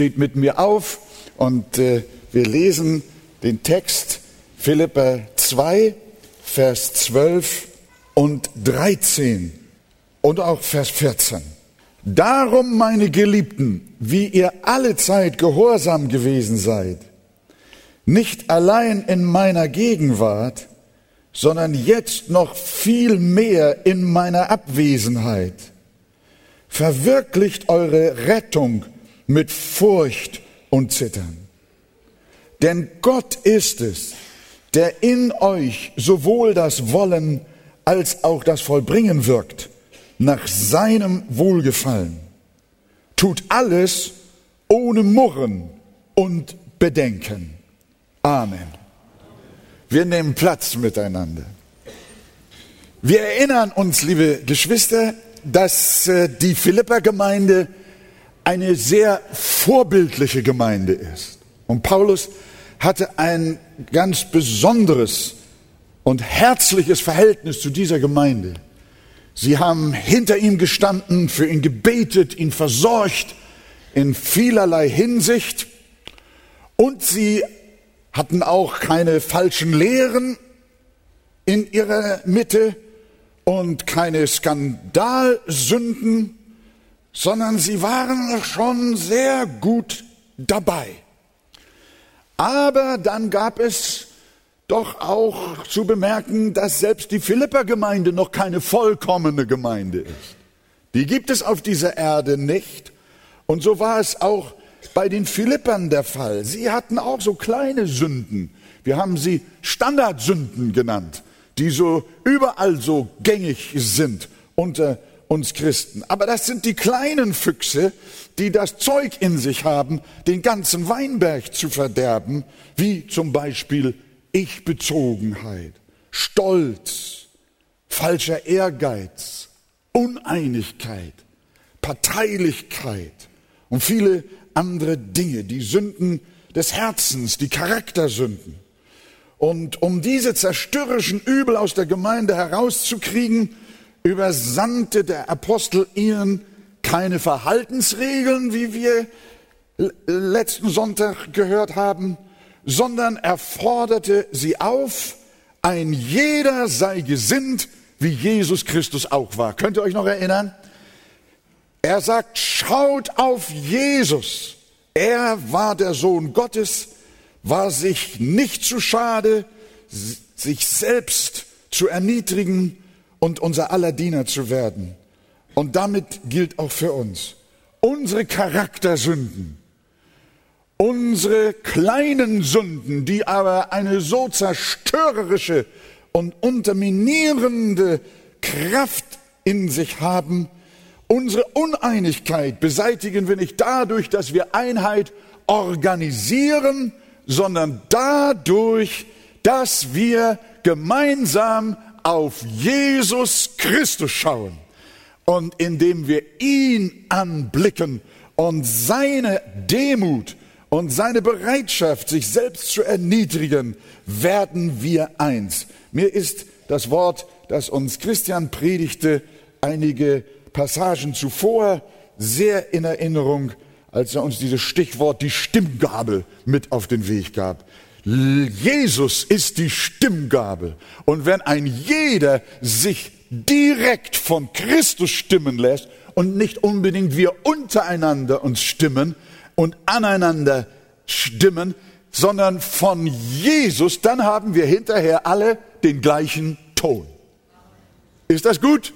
steht mit mir auf und äh, wir lesen den Text Philippa 2, Vers 12 und 13 und auch Vers 14. Darum, meine Geliebten, wie ihr alle Zeit gehorsam gewesen seid, nicht allein in meiner Gegenwart, sondern jetzt noch viel mehr in meiner Abwesenheit. Verwirklicht eure Rettung mit Furcht und Zittern. Denn Gott ist es, der in euch sowohl das Wollen als auch das Vollbringen wirkt, nach seinem Wohlgefallen. Tut alles ohne Murren und Bedenken. Amen. Wir nehmen Platz miteinander. Wir erinnern uns, liebe Geschwister, dass äh, die Philippa-Gemeinde eine sehr vorbildliche Gemeinde ist. Und Paulus hatte ein ganz besonderes und herzliches Verhältnis zu dieser Gemeinde. Sie haben hinter ihm gestanden, für ihn gebetet, ihn versorgt in vielerlei Hinsicht. Und sie hatten auch keine falschen Lehren in ihrer Mitte und keine Skandalsünden, sondern sie waren schon sehr gut dabei. Aber dann gab es doch auch zu bemerken, dass selbst die Philipper-Gemeinde noch keine vollkommene Gemeinde ist. Die gibt es auf dieser Erde nicht. Und so war es auch bei den Philippern der Fall. Sie hatten auch so kleine Sünden. Wir haben sie Standardsünden genannt, die so überall so gängig sind unter uns Christen. Aber das sind die kleinen Füchse, die das Zeug in sich haben, den ganzen Weinberg zu verderben, wie zum Beispiel Ich-Bezogenheit, Stolz, falscher Ehrgeiz, Uneinigkeit, Parteilichkeit und viele andere Dinge, die Sünden des Herzens, die Charaktersünden. Und um diese zerstörerischen Übel aus der Gemeinde herauszukriegen, übersandte der Apostel ihnen keine Verhaltensregeln, wie wir letzten Sonntag gehört haben, sondern er forderte sie auf, ein jeder sei gesinnt, wie Jesus Christus auch war. Könnt ihr euch noch erinnern? Er sagt, schaut auf Jesus. Er war der Sohn Gottes, war sich nicht zu schade, sich selbst zu erniedrigen und unser aller Diener zu werden. Und damit gilt auch für uns. Unsere Charaktersünden, unsere kleinen Sünden, die aber eine so zerstörerische und unterminierende Kraft in sich haben, Unsere Uneinigkeit beseitigen wir nicht dadurch, dass wir Einheit organisieren, sondern dadurch, dass wir gemeinsam auf Jesus Christus schauen und indem wir ihn anblicken und seine Demut und seine Bereitschaft, sich selbst zu erniedrigen, werden wir eins. Mir ist das Wort, das uns Christian predigte, einige Passagen zuvor sehr in Erinnerung, als er uns dieses Stichwort die Stimmgabel mit auf den Weg gab. Jesus ist die Stimmgabel. Und wenn ein jeder sich direkt von Christus stimmen lässt und nicht unbedingt wir untereinander uns stimmen und aneinander stimmen, sondern von Jesus, dann haben wir hinterher alle den gleichen Ton. Ist das gut?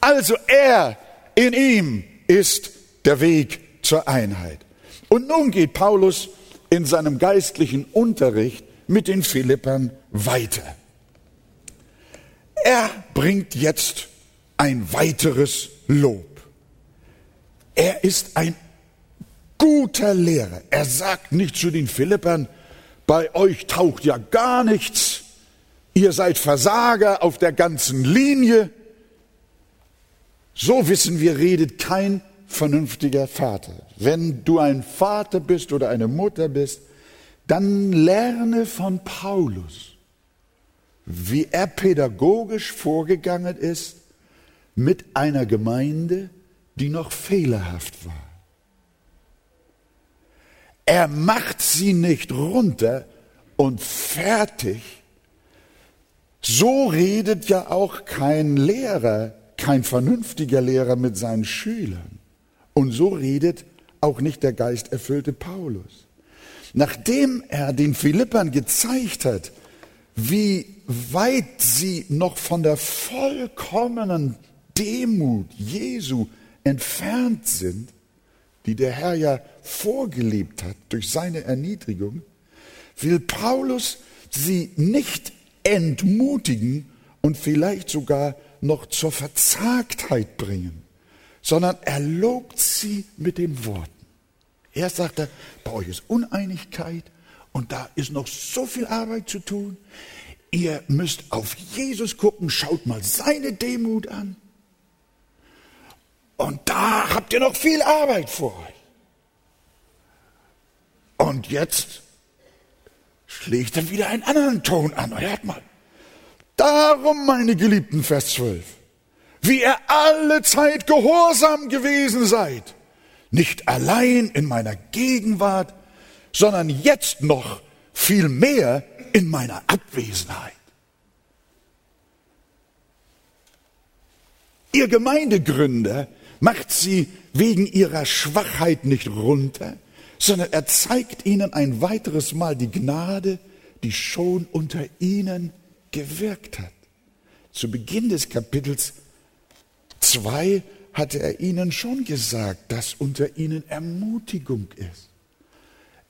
Also er, in ihm ist der Weg zur Einheit. Und nun geht Paulus in seinem geistlichen Unterricht mit den Philippern weiter. Er bringt jetzt ein weiteres Lob. Er ist ein guter Lehrer. Er sagt nicht zu den Philippern, bei euch taucht ja gar nichts, ihr seid Versager auf der ganzen Linie, so wissen wir, redet kein vernünftiger Vater. Wenn du ein Vater bist oder eine Mutter bist, dann lerne von Paulus, wie er pädagogisch vorgegangen ist mit einer Gemeinde, die noch fehlerhaft war. Er macht sie nicht runter und fertig. So redet ja auch kein Lehrer, kein vernünftiger Lehrer mit seinen Schülern. Und so redet auch nicht der geisterfüllte Paulus. Nachdem er den Philippern gezeigt hat, wie weit sie noch von der vollkommenen Demut Jesu entfernt sind, die der Herr ja vorgelebt hat durch seine Erniedrigung, will Paulus sie nicht entmutigen und vielleicht sogar noch zur Verzagtheit bringen, sondern er lobt sie mit den Worten. Er sagt, bei euch ist Uneinigkeit und da ist noch so viel Arbeit zu tun. Ihr müsst auf Jesus gucken, schaut mal seine Demut an. Und da habt ihr noch viel Arbeit vor euch. Und jetzt schlägt er wieder einen anderen Ton an. Hört mal. Darum, meine Geliebten, Vers 12, wie ihr alle Zeit gehorsam gewesen seid, nicht allein in meiner Gegenwart, sondern jetzt noch viel mehr in meiner Abwesenheit. Ihr Gemeindegründer macht sie wegen ihrer Schwachheit nicht runter, sondern er zeigt ihnen ein weiteres Mal die Gnade, die schon unter ihnen gewirkt hat. Zu Beginn des Kapitels 2 hatte er ihnen schon gesagt, dass unter ihnen Ermutigung ist.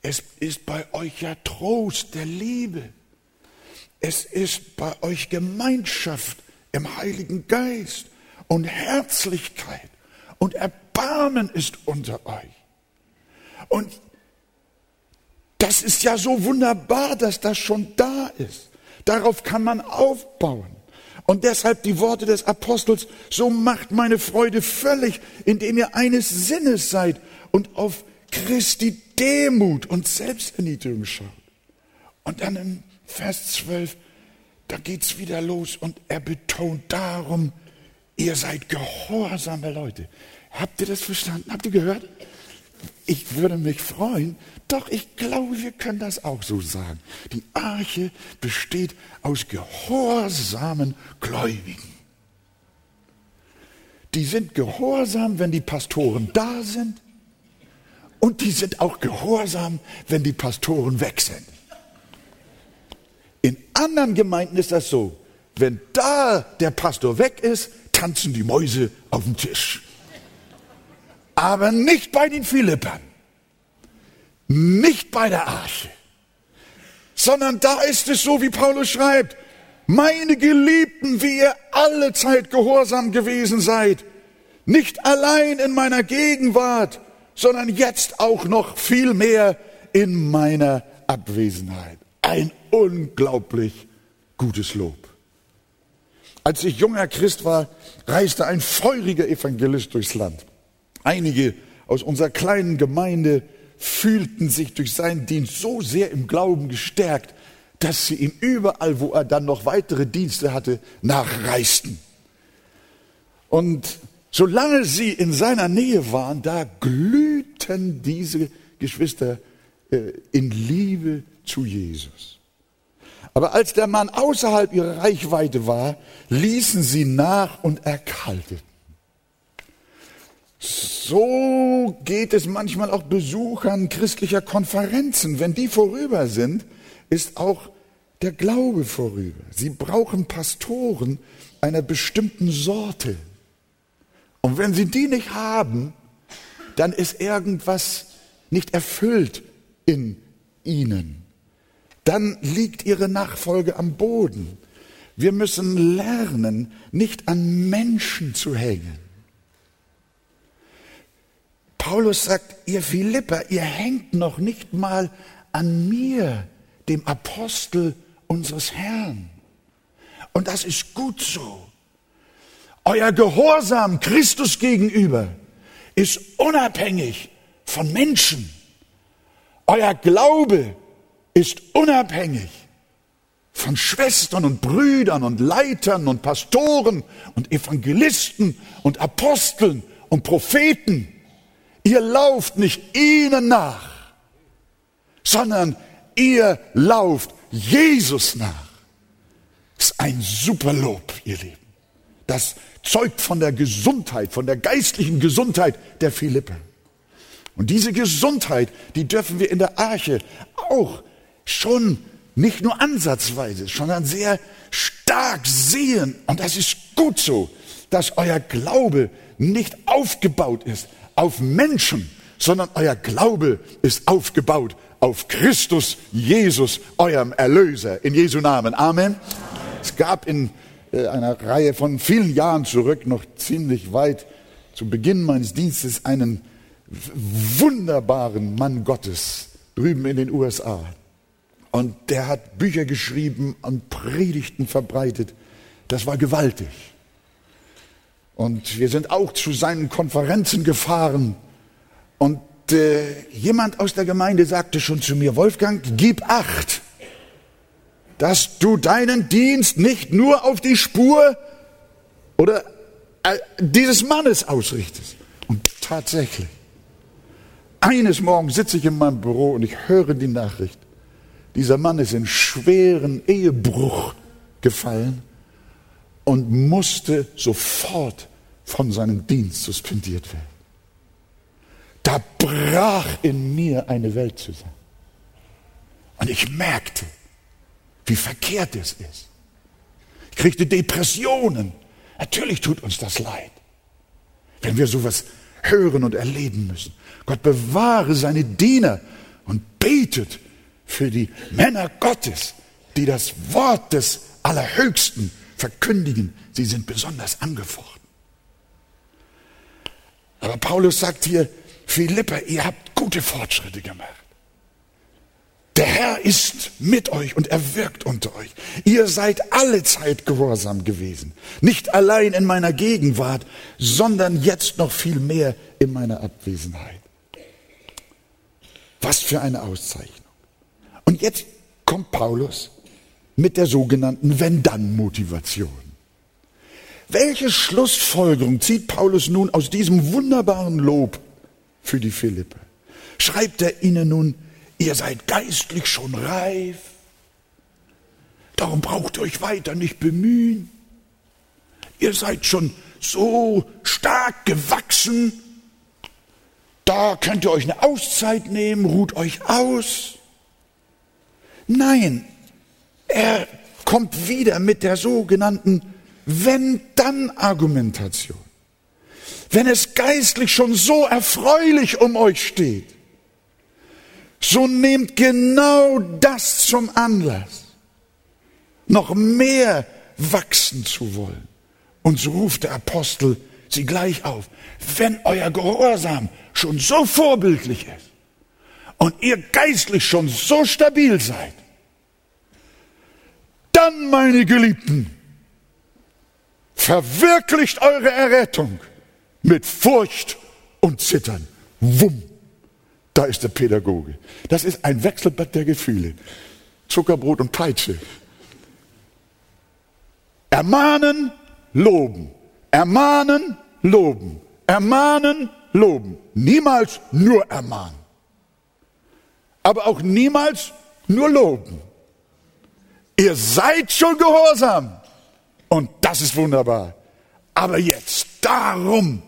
Es ist bei euch ja Trost der Liebe. Es ist bei euch Gemeinschaft im Heiligen Geist und Herzlichkeit und Erbarmen ist unter euch. Und das ist ja so wunderbar, dass das schon da ist. Darauf kann man aufbauen. Und deshalb die Worte des Apostels, so macht meine Freude völlig, indem ihr eines Sinnes seid und auf Christi Demut und Selbsterniedrigung schaut. Und dann im Vers 12, da geht's wieder los und er betont darum, ihr seid gehorsame Leute. Habt ihr das verstanden? Habt ihr gehört? Ich würde mich freuen, doch ich glaube, wir können das auch so sagen. Die Arche besteht aus gehorsamen Gläubigen. Die sind gehorsam, wenn die Pastoren da sind. Und die sind auch gehorsam, wenn die Pastoren weg sind. In anderen Gemeinden ist das so. Wenn da der Pastor weg ist, tanzen die Mäuse auf dem Tisch aber nicht bei den Philippern, nicht bei der Arche, sondern da ist es so, wie Paulus schreibt, meine Geliebten, wie ihr alle Zeit gehorsam gewesen seid, nicht allein in meiner Gegenwart, sondern jetzt auch noch viel mehr in meiner Abwesenheit. Ein unglaublich gutes Lob. Als ich junger Christ war, reiste ein feuriger Evangelist durchs Land. Einige aus unserer kleinen Gemeinde fühlten sich durch seinen Dienst so sehr im Glauben gestärkt, dass sie ihm überall, wo er dann noch weitere Dienste hatte, nachreisten. Und solange sie in seiner Nähe waren, da glühten diese Geschwister äh, in Liebe zu Jesus. Aber als der Mann außerhalb ihrer Reichweite war, ließen sie nach und erkalteten. So geht es manchmal auch Besuchern christlicher Konferenzen. Wenn die vorüber sind, ist auch der Glaube vorüber. Sie brauchen Pastoren einer bestimmten Sorte. Und wenn sie die nicht haben, dann ist irgendwas nicht erfüllt in ihnen. Dann liegt ihre Nachfolge am Boden. Wir müssen lernen, nicht an Menschen zu hängen Paulus sagt, ihr Philipper, ihr hängt noch nicht mal an mir, dem Apostel unseres Herrn. Und das ist gut so. Euer Gehorsam Christus gegenüber ist unabhängig von Menschen. Euer Glaube ist unabhängig von Schwestern und Brüdern und Leitern und Pastoren und Evangelisten und Aposteln und Propheten. Ihr lauft nicht ihnen nach. sondern ihr lauft Jesus nach. Das ist ein super Lob, ihr Lieben. Das zeugt von der Gesundheit, von der geistlichen Gesundheit der Philippe. Und diese Gesundheit, die dürfen wir in der Arche auch schon nicht nur ansatzweise, sondern sehr stark sehen. Und das ist gut so, dass euer Glaube nicht aufgebaut ist auf Menschen, sondern euer Glaube ist aufgebaut auf Christus Jesus, eurem Erlöser. In Jesu Namen. Amen. Es gab in äh, einer Reihe von vielen Jahren zurück, noch ziemlich weit zu Beginn meines Dienstes, einen wunderbaren Mann Gottes drüben in den USA. Und der hat Bücher geschrieben und Predigten verbreitet. Das war gewaltig. Und wir sind auch zu seinen Konferenzen gefahren. Und äh, jemand aus der Gemeinde sagte schon zu mir, Wolfgang, gib acht, dass du deinen Dienst nicht nur auf die Spur oder äh, dieses Mannes ausrichtest. Und tatsächlich, eines Morgens sitze ich in meinem Büro und ich höre die Nachricht. Dieser Mann ist in schweren Ehebruch gefallen und musste sofort von seinem Dienst suspendiert werden. Da brach in mir eine Welt zusammen. Und ich merkte, wie verkehrt es ist. Ich kriegte Depressionen. Natürlich tut uns das leid, wenn wir sowas hören und erleben müssen. Gott bewahre seine Diener und betet für die Männer Gottes, die das Wort des Allerhöchsten verkündigen. Sie sind besonders angefochten. Aber Paulus sagt hier, Philippa, ihr habt gute Fortschritte gemacht. Der Herr ist mit euch und er wirkt unter euch. Ihr seid alle Zeit gehorsam gewesen. Nicht allein in meiner Gegenwart, sondern jetzt noch viel mehr in meiner Abwesenheit. Was für eine Auszeichnung. Und jetzt kommt Paulus mit der sogenannten Wenn-Dann-Motivation. Welche Schlussfolgerung zieht Paulus nun aus diesem wunderbaren Lob für die Philippe? Schreibt er ihnen nun, ihr seid geistlich schon reif, darum braucht ihr euch weiter nicht bemühen. Ihr seid schon so stark gewachsen, da könnt ihr euch eine Auszeit nehmen, ruht euch aus. Nein, er kommt wieder mit der sogenannten Wenn-Dann-Argumentation. Wenn es geistlich schon so erfreulich um euch steht, so nehmt genau das zum Anlass, noch mehr wachsen zu wollen. Und so ruft der Apostel sie gleich auf. Wenn euer Gehorsam schon so vorbildlich ist und ihr geistlich schon so stabil seid, dann, meine Geliebten, verwirklicht eure Errettung mit Furcht und Zittern. Wumm, da ist der Pädagoge. Das ist ein Wechselbad der Gefühle. Zuckerbrot und Peitsche. Ermahnen, loben. Ermahnen, loben. Ermahnen, loben. Niemals nur ermahnen. Aber auch niemals nur loben. Ihr seid schon gehorsam. Und das ist wunderbar. Aber jetzt, darum,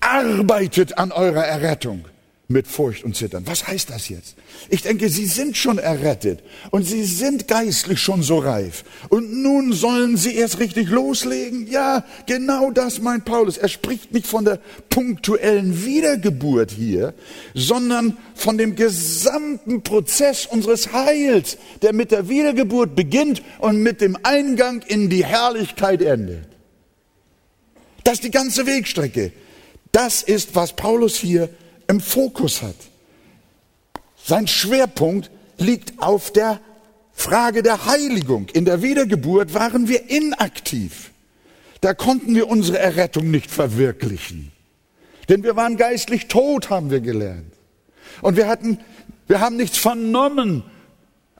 arbeitet an eurer Errettung mit Furcht und Zittern. Was heißt das jetzt? Ich denke, sie sind schon errettet und sie sind geistlich schon so reif. Und nun sollen sie erst richtig loslegen? Ja, genau das meint Paulus. Er spricht nicht von der punktuellen Wiedergeburt hier, sondern von dem gesamten Prozess unseres Heils, der mit der Wiedergeburt beginnt und mit dem Eingang in die Herrlichkeit endet. Das ist die ganze Wegstrecke. Das ist, was Paulus hier im Fokus hat. Sein Schwerpunkt liegt auf der Frage der Heiligung. In der Wiedergeburt waren wir inaktiv. Da konnten wir unsere Errettung nicht verwirklichen. Denn wir waren geistlich tot, haben wir gelernt. Und wir hatten, wir haben nichts vernommen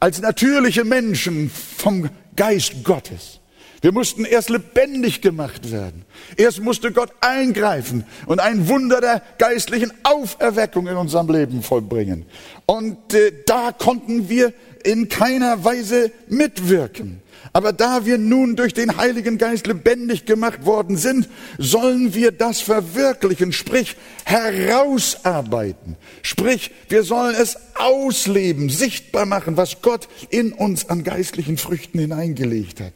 als natürliche Menschen vom Geist Gottes. Wir mussten erst lebendig gemacht werden. Erst musste Gott eingreifen und ein Wunder der geistlichen Auferweckung in unserem Leben vollbringen. Und äh, da konnten wir in keiner Weise mitwirken. Aber da wir nun durch den Heiligen Geist lebendig gemacht worden sind, sollen wir das verwirklichen, sprich herausarbeiten. Sprich, wir sollen es ausleben, sichtbar machen, was Gott in uns an geistlichen Früchten hineingelegt hat.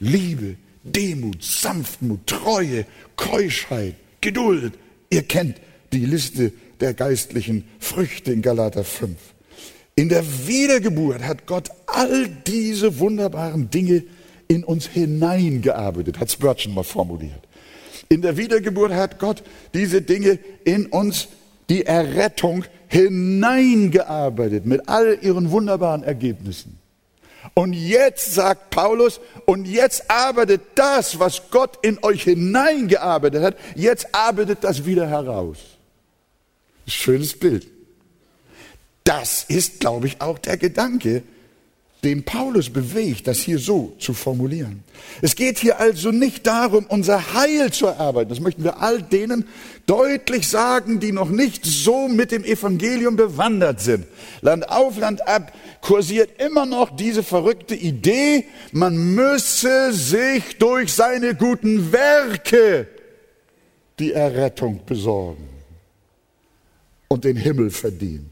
Liebe, Demut, Sanftmut, Treue, Keuschheit, Geduld. Ihr kennt die Liste der geistlichen Früchte in Galater 5. In der Wiedergeburt hat Gott all diese wunderbaren Dinge in uns hineingearbeitet, hat Spurgeon mal formuliert. In der Wiedergeburt hat Gott diese Dinge in uns, die Errettung, hineingearbeitet mit all ihren wunderbaren Ergebnissen. Und jetzt sagt Paulus, und jetzt arbeitet das, was Gott in euch hineingearbeitet hat, jetzt arbeitet das wieder heraus. Schönes Bild. Das ist, glaube ich, auch der Gedanke, den Paulus bewegt, das hier so zu formulieren. Es geht hier also nicht darum, unser Heil zu erarbeiten. Das möchten wir all denen deutlich sagen, die noch nicht so mit dem Evangelium bewandert sind. Land auf, Land ab kursiert immer noch diese verrückte Idee, man müsse sich durch seine guten Werke die Errettung besorgen und den Himmel verdienen.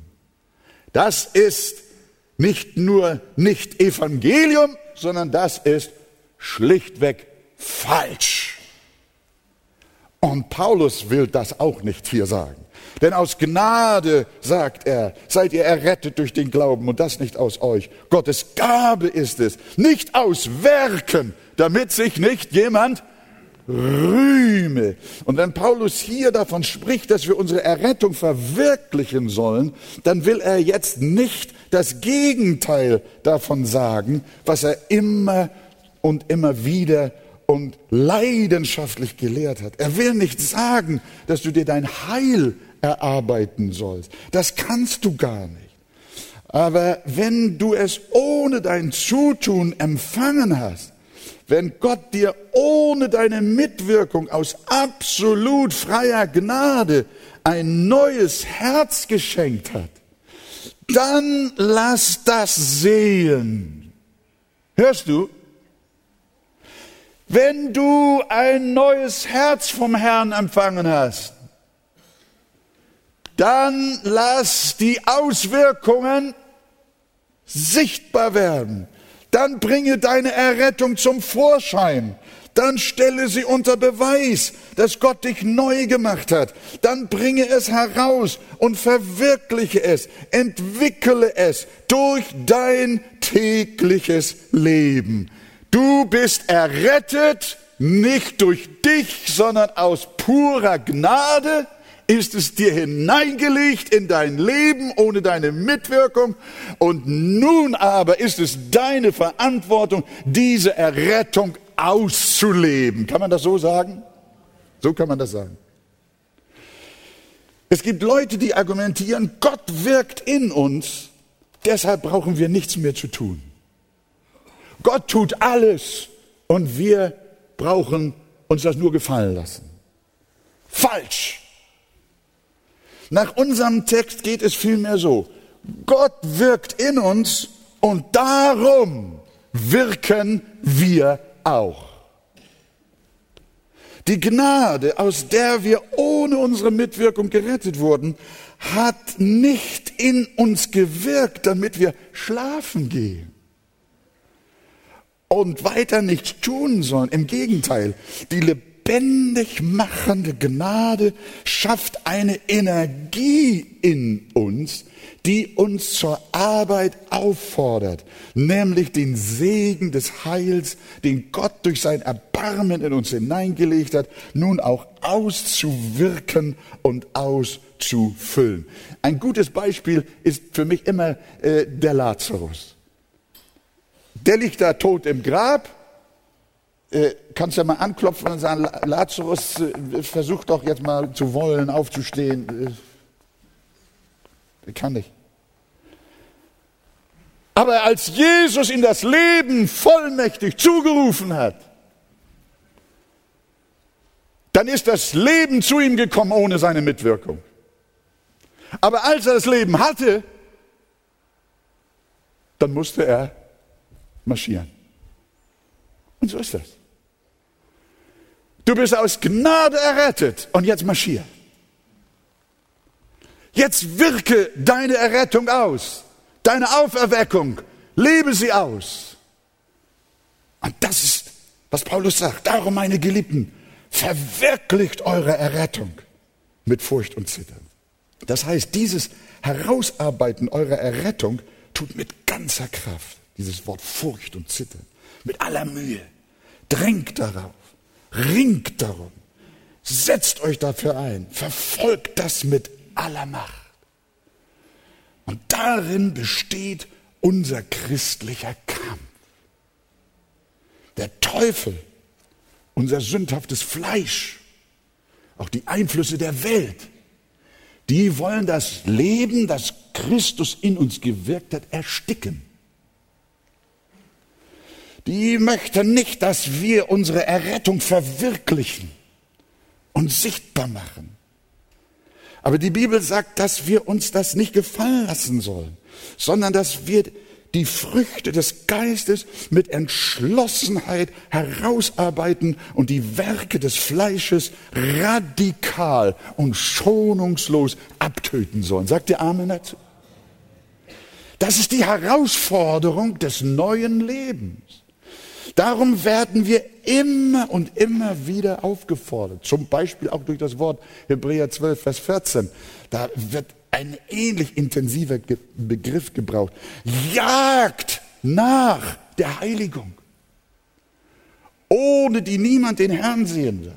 Das ist nicht nur nicht Evangelium, sondern das ist schlichtweg falsch. Und Paulus will das auch nicht hier sagen. Denn aus Gnade, sagt er, seid ihr errettet durch den Glauben und das nicht aus euch. Gottes Gabe ist es, nicht aus Werken, damit sich nicht jemand rühme. Und wenn Paulus hier davon spricht, dass wir unsere Errettung verwirklichen sollen, dann will er jetzt nicht das Gegenteil davon sagen, was er immer und immer wieder und leidenschaftlich gelehrt hat. Er will nicht sagen, dass du dir dein Heil erarbeiten sollst. Das kannst du gar nicht. Aber wenn du es ohne dein Zutun empfangen hast, wenn Gott dir ohne deine Mitwirkung aus absolut freier Gnade ein neues Herz geschenkt hat, dann lass das sehen. Hörst du? Wenn du ein neues Herz vom Herrn empfangen hast, dann lass die Auswirkungen sichtbar werden dann bringe deine Errettung zum Vorschein. Dann stelle sie unter Beweis, dass Gott dich neu gemacht hat. Dann bringe es heraus und verwirkliche es, entwickle es durch dein tägliches Leben. Du bist errettet, nicht durch dich, sondern aus purer Gnade ist es dir hineingelegt in dein Leben ohne deine Mitwirkung und nun aber ist es deine Verantwortung, diese Errettung auszuleben. Kann man das so sagen? So kann man das sagen. Es gibt Leute, die argumentieren, Gott wirkt in uns, deshalb brauchen wir nichts mehr zu tun. Gott tut alles und wir brauchen uns das nur gefallen lassen. Falsch. Nach unserem Text geht es vielmehr so. Gott wirkt in uns und darum wirken wir auch. Die Gnade, aus der wir ohne unsere Mitwirkung gerettet wurden, hat nicht in uns gewirkt, damit wir schlafen gehen und weiter nichts tun sollen. Im Gegenteil, die lebendig machende Gnade schafft eine Energie in uns, die uns zur Arbeit auffordert, nämlich den Segen des Heils, den Gott durch sein Erbarmen in uns hineingelegt hat, nun auch auszuwirken und auszufüllen. Ein gutes Beispiel ist für mich immer äh, der Lazarus. Der liegt da tot im Grab kannst ja mal anklopfen und sagen, Lazarus, äh, versuch doch jetzt mal zu wollen, aufzustehen. Äh, kann nicht. Aber als Jesus in das Leben vollmächtig zugerufen hat, dann ist das Leben zu ihm gekommen ohne seine Mitwirkung. Aber als er das Leben hatte, dann musste er marschieren. Und so ist das. Du bist aus Gnade errettet und jetzt marschier. Jetzt wirke deine Errettung aus, deine Auferweckung, lebe sie aus. Und das ist, was Paulus sagt. Darum, meine Geliebten, verwirklicht eure Errettung mit Furcht und Zittern. Das heißt, dieses Herausarbeiten eurer Errettung tut mit ganzer Kraft. Dieses Wort Furcht und Zittern. Mit aller Mühe. Drängt darauf. Ringt darum. Setzt euch dafür ein. Verfolgt das mit aller Macht. Und darin besteht unser christlicher Kampf. Der Teufel, unser sündhaftes Fleisch, auch die Einflüsse der Welt, die wollen das Leben, das Christus in uns gewirkt hat, ersticken. Die möchten nicht, dass wir unsere Errettung verwirklichen und sichtbar machen. Aber die Bibel sagt, dass wir uns das nicht gefallen lassen sollen, sondern dass wir die Früchte des Geistes mit Entschlossenheit herausarbeiten und die Werke des Fleisches radikal und schonungslos abtöten sollen. Sagt ihr Amen dazu? Das ist die Herausforderung des neuen Lebens. Darum werden wir immer und immer wieder aufgefordert. Zum Beispiel auch durch das Wort Hebräer 12, Vers 14. Da wird ein ähnlich intensiver Begriff gebraucht. Jagt nach der Heiligung, ohne die niemand den Herrn sehen wird.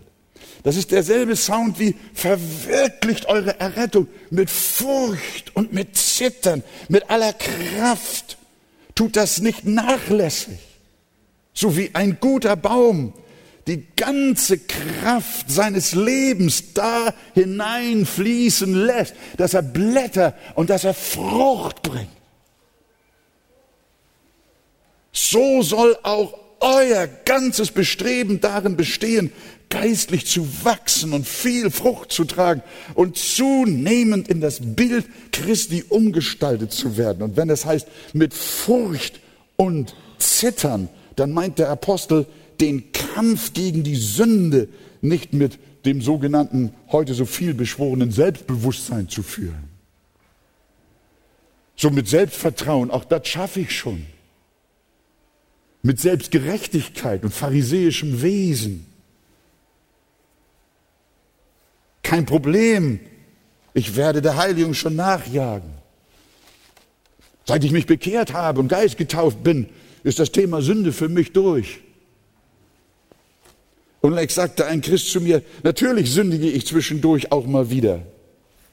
Das ist derselbe Sound wie verwirklicht eure Errettung mit Furcht und mit Zittern, mit aller Kraft. Tut das nicht nachlässig, so wie ein guter Baum, die ganze Kraft seines Lebens da hineinfließen lässt, dass er Blätter und dass er Frucht bringt. So soll auch euer ganzes Bestreben darin bestehen, geistlich zu wachsen und viel Frucht zu tragen und zunehmend in das Bild Christi umgestaltet zu werden. Und wenn es heißt, mit Furcht und Zittern, dann meint der Apostel, den Kampf gegen die Sünde nicht mit dem sogenannten heute so viel beschworenen Selbstbewusstsein zu führen. So mit Selbstvertrauen, auch das schaffe ich schon. Mit Selbstgerechtigkeit und pharisäischem Wesen. Kein Problem, ich werde der Heiligung schon nachjagen. Seit ich mich bekehrt habe und Geist getauft bin, ist das Thema Sünde für mich durch. Und ich sagte ein Christ zu mir, natürlich sündige ich zwischendurch auch mal wieder.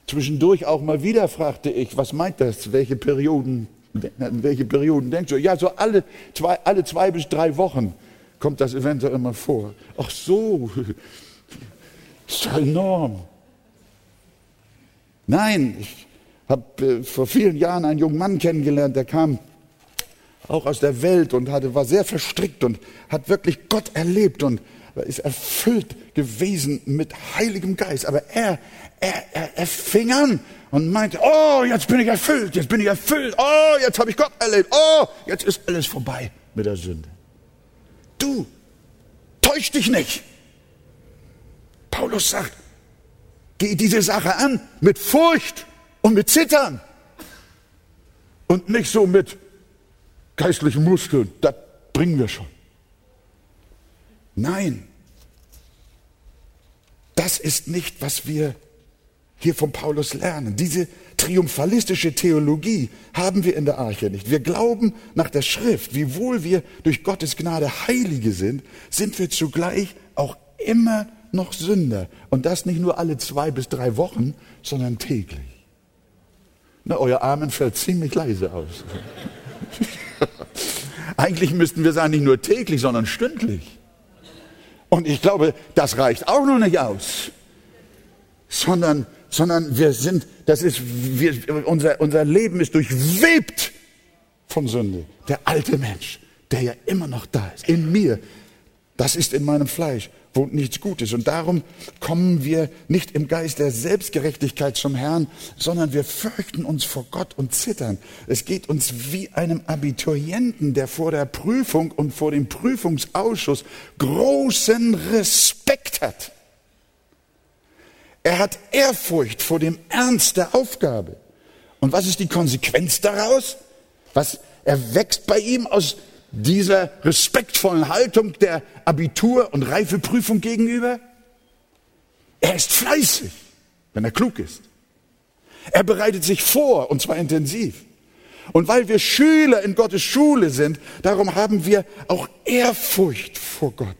Zwischendurch auch mal wieder, fragte ich, was meint das? Welche Perioden, welche Perioden denkst du? Ja, so alle zwei, alle zwei bis drei Wochen kommt das eventuell immer vor. Ach so, ist doch enorm. Nein, ich habe äh, vor vielen Jahren einen jungen Mann kennengelernt, der kam auch aus der Welt und hatte, war sehr verstrickt und hat wirklich Gott erlebt und ist erfüllt gewesen mit Heiligem Geist. Aber er, er, er, er fing an und meinte, oh, jetzt bin ich erfüllt, jetzt bin ich erfüllt, oh, jetzt habe ich Gott erlebt, oh, jetzt ist alles vorbei mit der Sünde. Du, täusch dich nicht. Paulus sagt, geh diese Sache an mit Furcht und mit Zittern und nicht so mit geistlichen Muskeln. Das bringen wir schon. Nein, das ist nicht, was wir hier von Paulus lernen. Diese triumphalistische Theologie haben wir in der Arche nicht. Wir glauben nach der Schrift, wiewohl wir durch Gottes Gnade Heilige sind, sind wir zugleich auch immer noch Sünder. Und das nicht nur alle zwei bis drei Wochen, sondern täglich. Na, euer Amen fällt ziemlich leise aus. Eigentlich müssten wir sagen, nicht nur täglich, sondern stündlich. Und ich glaube, das reicht auch noch nicht aus. Sondern, sondern wir sind, das ist, wir, unser, unser Leben ist durchwebt von Sünde. Der alte Mensch, der ja immer noch da ist, in mir, das ist in meinem Fleisch. Wohnt nichts Gutes. Und darum kommen wir nicht im Geist der Selbstgerechtigkeit zum Herrn, sondern wir fürchten uns vor Gott und zittern. Es geht uns wie einem Abiturienten, der vor der Prüfung und vor dem Prüfungsausschuss großen Respekt hat. Er hat Ehrfurcht vor dem Ernst der Aufgabe. Und was ist die Konsequenz daraus? Was erwächst bei ihm aus dieser respektvollen Haltung der Abitur- und Reifeprüfung gegenüber? Er ist fleißig, wenn er klug ist. Er bereitet sich vor, und zwar intensiv. Und weil wir Schüler in Gottes Schule sind, darum haben wir auch Ehrfurcht vor Gott.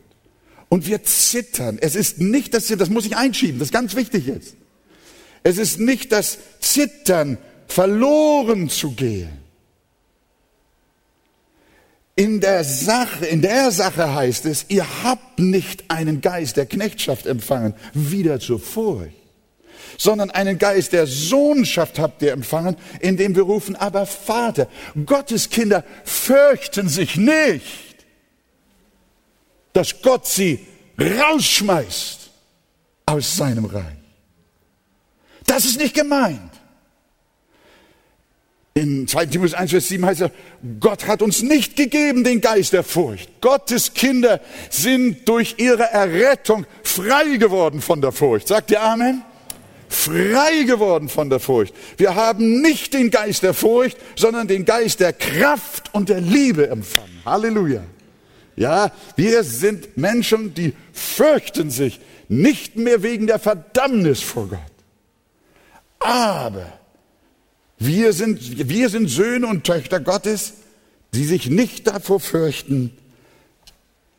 Und wir zittern. Es ist nicht das Zittern, das muss ich einschieben, das ganz wichtig ist. Es ist nicht das Zittern, verloren zu gehen. In der Sache, in der Sache heißt es, ihr habt nicht einen Geist der Knechtschaft empfangen, wieder zur Furcht, sondern einen Geist der Sohnschaft habt ihr empfangen, indem wir rufen, aber Vater, Gottes Kinder fürchten sich nicht, dass Gott sie rausschmeißt aus seinem Reich. Das ist nicht gemeint. In 2 Timotheus 1, Vers 7 heißt es, Gott hat uns nicht gegeben den Geist der Furcht. Gottes Kinder sind durch ihre Errettung frei geworden von der Furcht. Sagt ihr Amen? Frei geworden von der Furcht. Wir haben nicht den Geist der Furcht, sondern den Geist der Kraft und der Liebe empfangen. Halleluja. Ja, wir sind Menschen, die fürchten sich nicht mehr wegen der Verdammnis vor Gott. Aber wir sind, wir sind Söhne und Töchter Gottes, die sich nicht davor fürchten,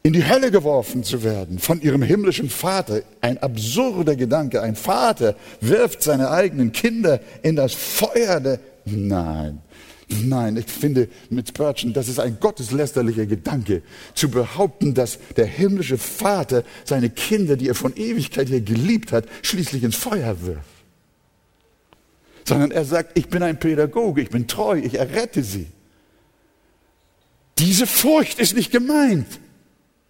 in die Hölle geworfen zu werden von ihrem himmlischen Vater. Ein absurder Gedanke. Ein Vater wirft seine eigenen Kinder in das Feuer der... Nein, nein, ich finde mit Spurgeon, das ist ein gotteslästerlicher Gedanke, zu behaupten, dass der himmlische Vater seine Kinder, die er von Ewigkeit her geliebt hat, schließlich ins Feuer wirft sondern er sagt, ich bin ein Pädagoge, ich bin treu, ich errette sie. Diese Furcht ist nicht gemeint,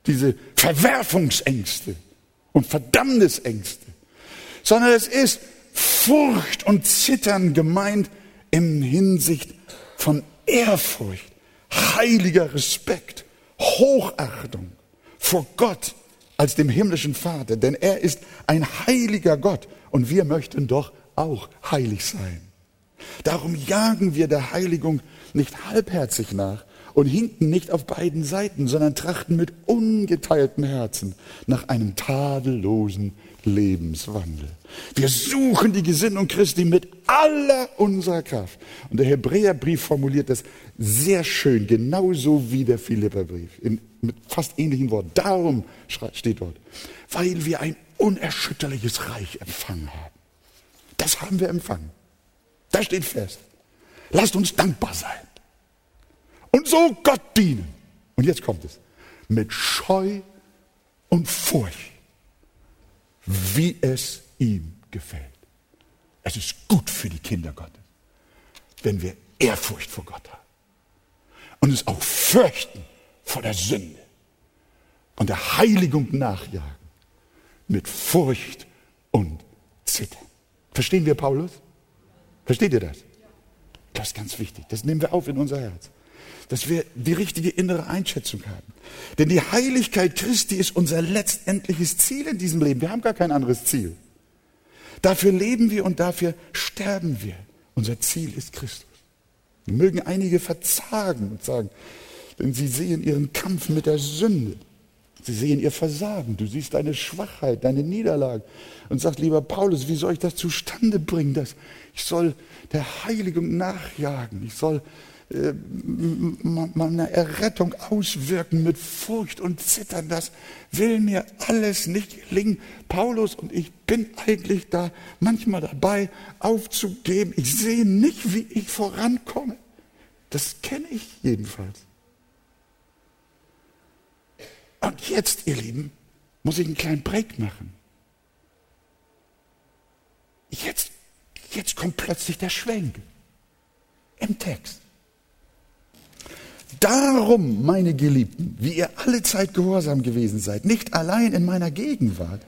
diese Verwerfungsängste und Verdammnisängste, sondern es ist Furcht und Zittern gemeint im Hinsicht von Ehrfurcht, heiliger Respekt, Hochachtung vor Gott als dem himmlischen Vater, denn er ist ein heiliger Gott und wir möchten doch auch heilig sein. Darum jagen wir der Heiligung nicht halbherzig nach und hinken nicht auf beiden Seiten, sondern trachten mit ungeteiltem Herzen nach einem tadellosen Lebenswandel. Wir suchen die Gesinnung Christi mit aller unserer Kraft. Und der Hebräerbrief formuliert das sehr schön, genauso wie der Philipperbrief, in, mit fast ähnlichen Worten. Darum steht dort, weil wir ein unerschütterliches Reich empfangen haben. Das haben wir empfangen. Das steht fest. Lasst uns dankbar sein. Und so Gott dienen. Und jetzt kommt es. Mit Scheu und Furcht, wie es ihm gefällt. Es ist gut für die Kinder Gottes, wenn wir Ehrfurcht vor Gott haben. Und es auch fürchten vor der Sünde und der Heiligung nachjagen mit Furcht und Zittern. Verstehen wir Paulus? Versteht ihr das? Das ist ganz wichtig. Das nehmen wir auf in unser Herz. Dass wir die richtige innere Einschätzung haben. Denn die Heiligkeit Christi ist unser letztendliches Ziel in diesem Leben. Wir haben gar kein anderes Ziel. Dafür leben wir und dafür sterben wir. Unser Ziel ist Christus. Mögen einige verzagen und sagen, denn sie sehen ihren Kampf mit der Sünde. Sie sehen ihr Versagen, du siehst deine Schwachheit, deine Niederlage und sagst, lieber Paulus, wie soll ich das zustande bringen? Dass ich soll der Heiligung nachjagen, ich soll äh, meine Errettung auswirken mit Furcht und Zittern. Das will mir alles nicht gelingen. Paulus und ich bin eigentlich da manchmal dabei aufzugeben. Ich sehe nicht, wie ich vorankomme. Das kenne ich jedenfalls. Und jetzt, ihr Lieben, muss ich einen kleinen Break machen. Jetzt, jetzt kommt plötzlich der Schwenk im Text. Darum, meine Geliebten, wie ihr alle Zeit gehorsam gewesen seid, nicht allein in meiner Gegenwart,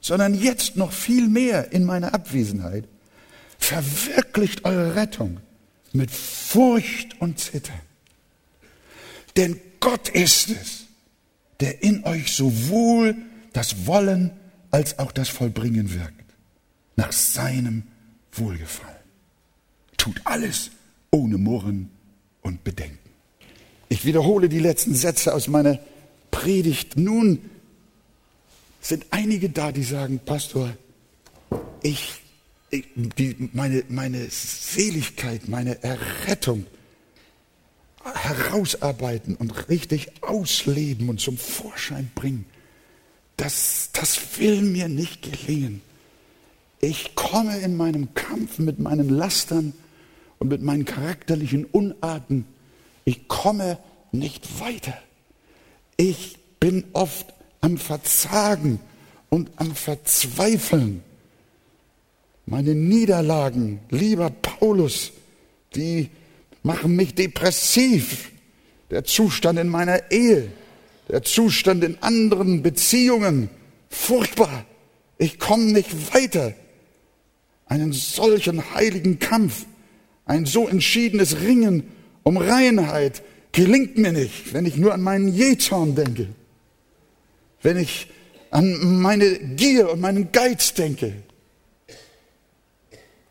sondern jetzt noch viel mehr in meiner Abwesenheit, verwirklicht eure Rettung mit Furcht und Zittern. Denn Gott ist es, der in euch sowohl das Wollen als auch das Vollbringen wirkt, nach seinem Wohlgefallen. Tut alles ohne Murren und Bedenken. Ich wiederhole die letzten Sätze aus meiner Predigt. Nun sind einige da, die sagen, Pastor, ich, ich die, meine, meine Seligkeit, meine Errettung herausarbeiten und richtig ausleben und zum Vorschein bringen, das, das will mir nicht gelingen. Ich komme in meinem Kampf mit meinen Lastern und mit meinen charakterlichen Unarten, ich komme nicht weiter. Ich bin oft am Verzagen und am Verzweifeln. Meine Niederlagen, lieber Paulus, die machen mich depressiv. Der Zustand in meiner Ehe, der Zustand in anderen Beziehungen, furchtbar. Ich komme nicht weiter. Einen solchen heiligen Kampf, ein so entschiedenes Ringen um Reinheit gelingt mir nicht, wenn ich nur an meinen Jezorn denke, wenn ich an meine Gier und meinen Geiz denke,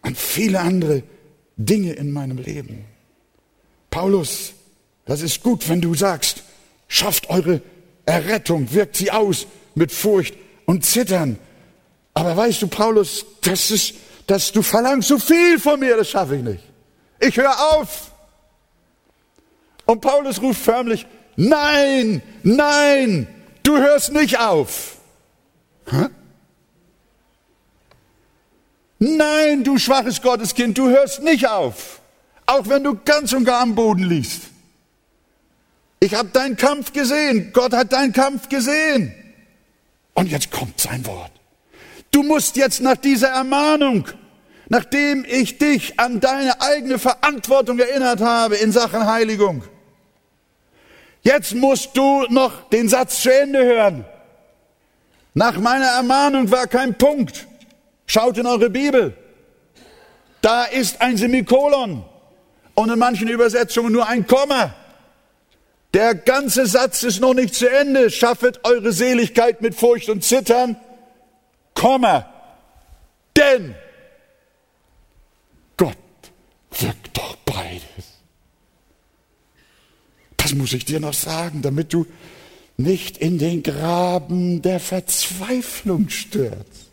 an viele andere Dinge in meinem Leben. Paulus, das ist gut, wenn du sagst, schafft eure Errettung, wirkt sie aus mit Furcht und Zittern. Aber weißt du, Paulus, das ist, dass du verlangst so viel von mir, das schaffe ich nicht. Ich höre auf. Und Paulus ruft förmlich, nein, nein, du hörst nicht auf. Hä? Nein, du schwaches Gotteskind, du hörst nicht auf. Auch wenn du ganz und gar am Boden liegst. Ich habe deinen Kampf gesehen. Gott hat deinen Kampf gesehen. Und jetzt kommt sein Wort. Du musst jetzt nach dieser Ermahnung, nachdem ich dich an deine eigene Verantwortung erinnert habe in Sachen Heiligung, jetzt musst du noch den Satz zu Ende hören. Nach meiner Ermahnung war kein Punkt. Schaut in eure Bibel. Da ist ein Semikolon und in manchen Übersetzungen nur ein Komma. Der ganze Satz ist noch nicht zu Ende. Schaffet eure Seligkeit mit Furcht und Zittern. Komma. Denn Gott wirkt doch beides. Das muss ich dir noch sagen, damit du nicht in den Graben der Verzweiflung stürzt.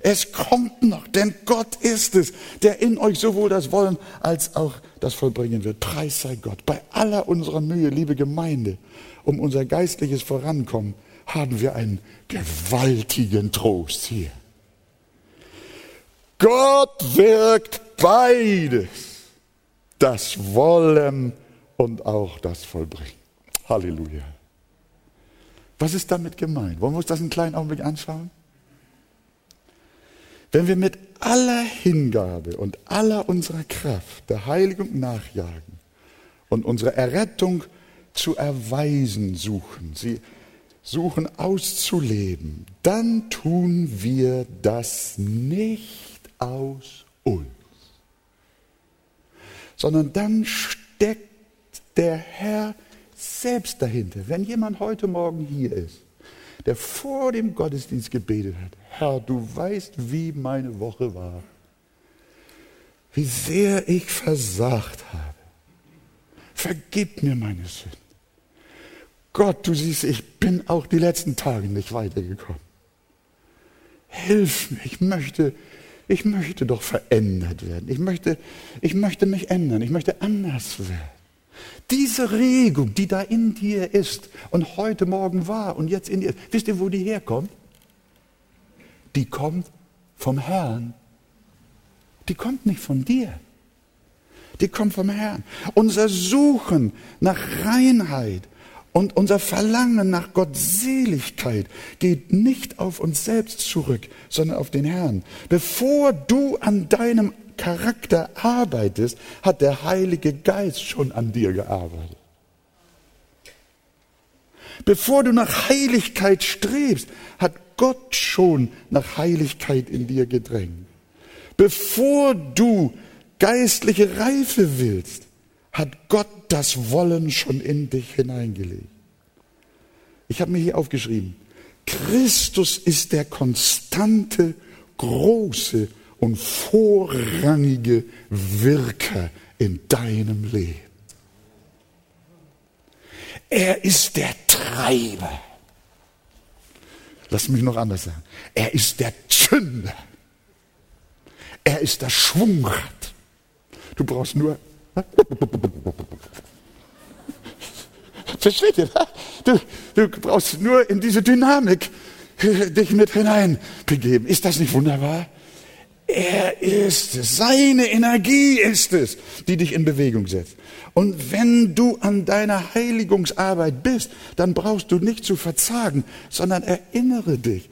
Es kommt noch, denn Gott ist es, der in euch sowohl das Wollen als auch das Vollbringen wird. Preis sei Gott. Bei aller unserer Mühe, liebe Gemeinde, um unser geistliches Vorankommen, haben wir einen gewaltigen Trost hier. Gott wirkt beides, das Wollen und auch das Vollbringen. Halleluja. Was ist damit gemeint? Wollen wir uns das einen kleinen Augenblick anschauen? Wenn wir mit aller Hingabe und aller unserer Kraft der Heiligung nachjagen und unsere Errettung zu erweisen suchen, sie suchen auszuleben, dann tun wir das nicht aus uns, sondern dann steckt der Herr selbst dahinter. Wenn jemand heute Morgen hier ist, der vor dem Gottesdienst gebetet hat, Herr, du weißt, wie meine Woche war, wie sehr ich versagt habe. Vergib mir meine Sünden. Gott, du siehst, ich bin auch die letzten Tage nicht weitergekommen. Hilf mir, ich möchte, ich möchte doch verändert werden. Ich möchte, ich möchte mich ändern. Ich möchte anders werden. Diese Regung, die da in dir ist und heute Morgen war und jetzt in dir, wisst ihr, wo die herkommt? Die kommt vom Herrn. Die kommt nicht von dir. Die kommt vom Herrn. Unser Suchen nach Reinheit und unser Verlangen nach Gottseligkeit geht nicht auf uns selbst zurück, sondern auf den Herrn. Bevor du an deinem Charakter arbeitest, hat der Heilige Geist schon an dir gearbeitet. Bevor du nach Heiligkeit strebst, hat Gott schon nach Heiligkeit in dir gedrängt. Bevor du geistliche Reife willst, hat Gott das Wollen schon in dich hineingelegt. Ich habe mir hier aufgeschrieben, Christus ist der konstante, große und vorrangige Wirker in deinem Leben. Er ist der Treiber. Lass mich noch anders sagen. Er ist der Zünder. Er ist das Schwungrad. Du brauchst nur. Versteht ihr? Du, du brauchst nur in diese Dynamik dich mit hineinbegeben. Ist das nicht wunderbar? Er ist es, seine Energie ist es, die dich in Bewegung setzt. Und wenn du an deiner Heiligungsarbeit bist, dann brauchst du nicht zu verzagen, sondern erinnere dich,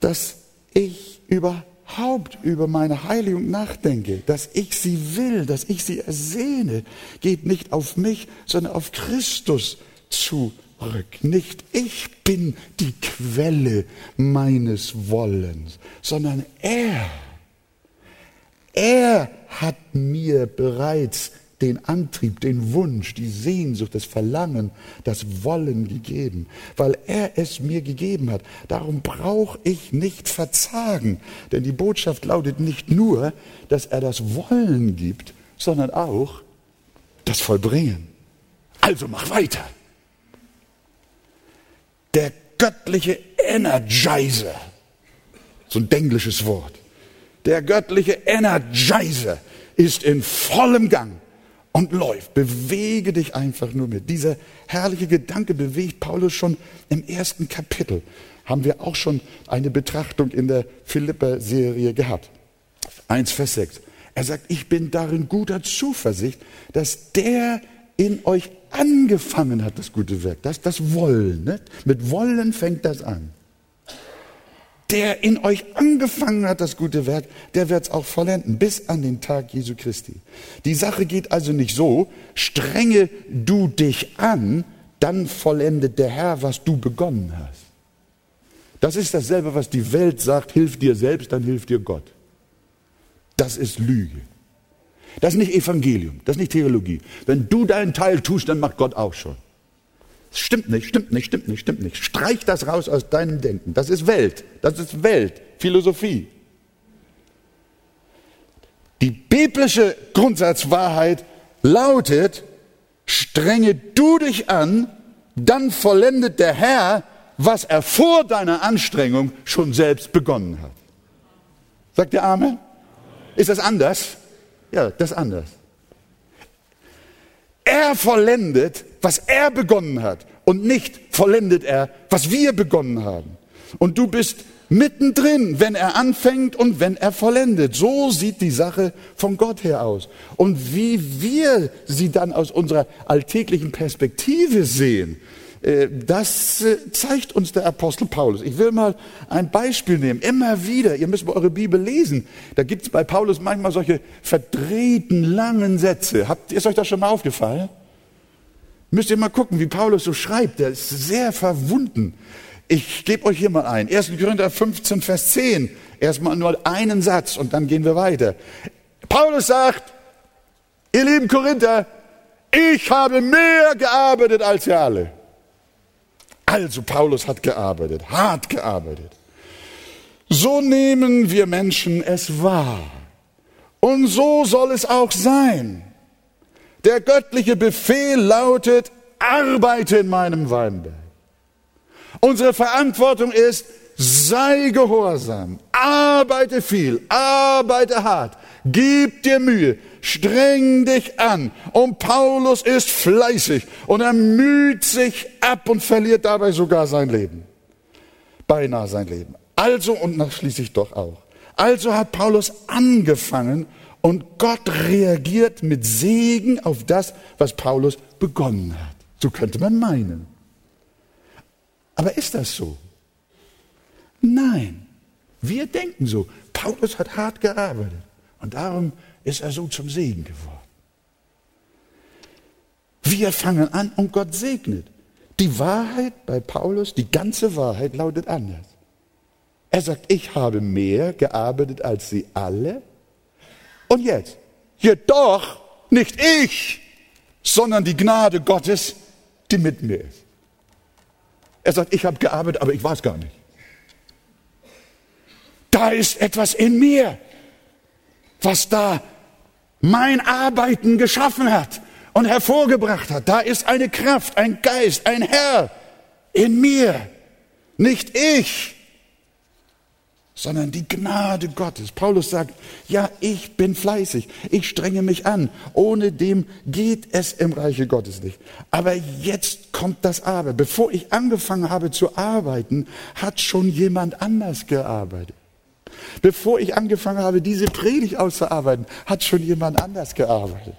dass ich überhaupt über meine Heiligung nachdenke, dass ich sie will, dass ich sie ersehne, geht nicht auf mich, sondern auf Christus zurück. Nicht ich bin die Quelle meines Wollens, sondern er er hat mir bereits den Antrieb, den Wunsch, die Sehnsucht, das Verlangen, das Wollen gegeben, weil er es mir gegeben hat. Darum brauche ich nicht verzagen, denn die Botschaft lautet nicht nur, dass er das Wollen gibt, sondern auch das Vollbringen. Also mach weiter. Der göttliche Energizer, so ein englisches Wort, der göttliche Energizer ist in vollem Gang und läuft. Bewege dich einfach nur mit. Dieser herrliche Gedanke bewegt Paulus schon im ersten Kapitel. Haben wir auch schon eine Betrachtung in der Philipper-Serie gehabt. 1, Vers 6. Er sagt, ich bin darin guter Zuversicht, dass der in euch angefangen hat, das gute Werk. Das das Wollen. Ne? Mit Wollen fängt das an der in euch angefangen hat, das gute Werk, der wird es auch vollenden, bis an den Tag Jesu Christi. Die Sache geht also nicht so, strenge du dich an, dann vollendet der Herr, was du begonnen hast. Das ist dasselbe, was die Welt sagt, hilf dir selbst, dann hilft dir Gott. Das ist Lüge. Das ist nicht Evangelium, das ist nicht Theologie. Wenn du deinen Teil tust, dann macht Gott auch schon. Stimmt nicht, stimmt nicht, stimmt nicht, stimmt nicht. Streich das raus aus deinem Denken. Das ist Welt. Das ist Welt. Philosophie. Die biblische Grundsatzwahrheit lautet, strenge du dich an, dann vollendet der Herr, was er vor deiner Anstrengung schon selbst begonnen hat. Sagt ihr Amen? Ist das anders? Ja, das ist anders. Er vollendet, was er begonnen hat. Und nicht vollendet er, was wir begonnen haben. Und du bist mittendrin, wenn er anfängt und wenn er vollendet. So sieht die Sache von Gott her aus. Und wie wir sie dann aus unserer alltäglichen Perspektive sehen, äh, das äh, zeigt uns der Apostel Paulus. Ich will mal ein Beispiel nehmen. Immer wieder, ihr müsst mal eure Bibel lesen. Da gibt es bei Paulus manchmal solche verdrehten, langen Sätze. Habt, ist euch das schon mal aufgefallen? Müsst ihr mal gucken, wie Paulus so schreibt. Der ist sehr verwunden. Ich gebe euch hier mal ein. 1. Korinther 15, Vers 10. Erstmal nur einen Satz und dann gehen wir weiter. Paulus sagt, ihr lieben Korinther, ich habe mehr gearbeitet als ihr alle. Also Paulus hat gearbeitet, hart gearbeitet. So nehmen wir Menschen es wahr. Und so soll es auch sein. Der göttliche Befehl lautet, arbeite in meinem Weinberg. Unsere Verantwortung ist, sei gehorsam, arbeite viel, arbeite hart, gib dir Mühe, streng dich an. Und Paulus ist fleißig und er müht sich ab und verliert dabei sogar sein Leben. Beinahe sein Leben. Also und nach schließlich doch auch. Also hat Paulus angefangen und Gott reagiert mit Segen auf das, was Paulus begonnen hat. So könnte man meinen. Aber ist das so? Nein. Wir denken so. Paulus hat hart gearbeitet. Und darum ist er so zum Segen geworden. Wir fangen an und Gott segnet. Die Wahrheit bei Paulus, die ganze Wahrheit lautet anders. Er sagt, ich habe mehr gearbeitet als sie alle. Und jetzt, jedoch nicht ich, sondern die Gnade Gottes, die mit mir ist. Er sagt, ich habe gearbeitet, aber ich weiß gar nicht. Da ist etwas in mir, was da mein Arbeiten geschaffen hat und hervorgebracht hat. Da ist eine Kraft, ein Geist, ein Herr in mir. Nicht ich, sondern die Gnade Gottes. Paulus sagt, ja, ich bin fleißig, ich strenge mich an. Ohne dem geht es im Reiche Gottes nicht. Aber jetzt kommt das Aber. Bevor ich angefangen habe zu arbeiten, hat schon jemand anders gearbeitet. Bevor ich angefangen habe, diese Predigt auszuarbeiten, hat schon jemand anders gearbeitet.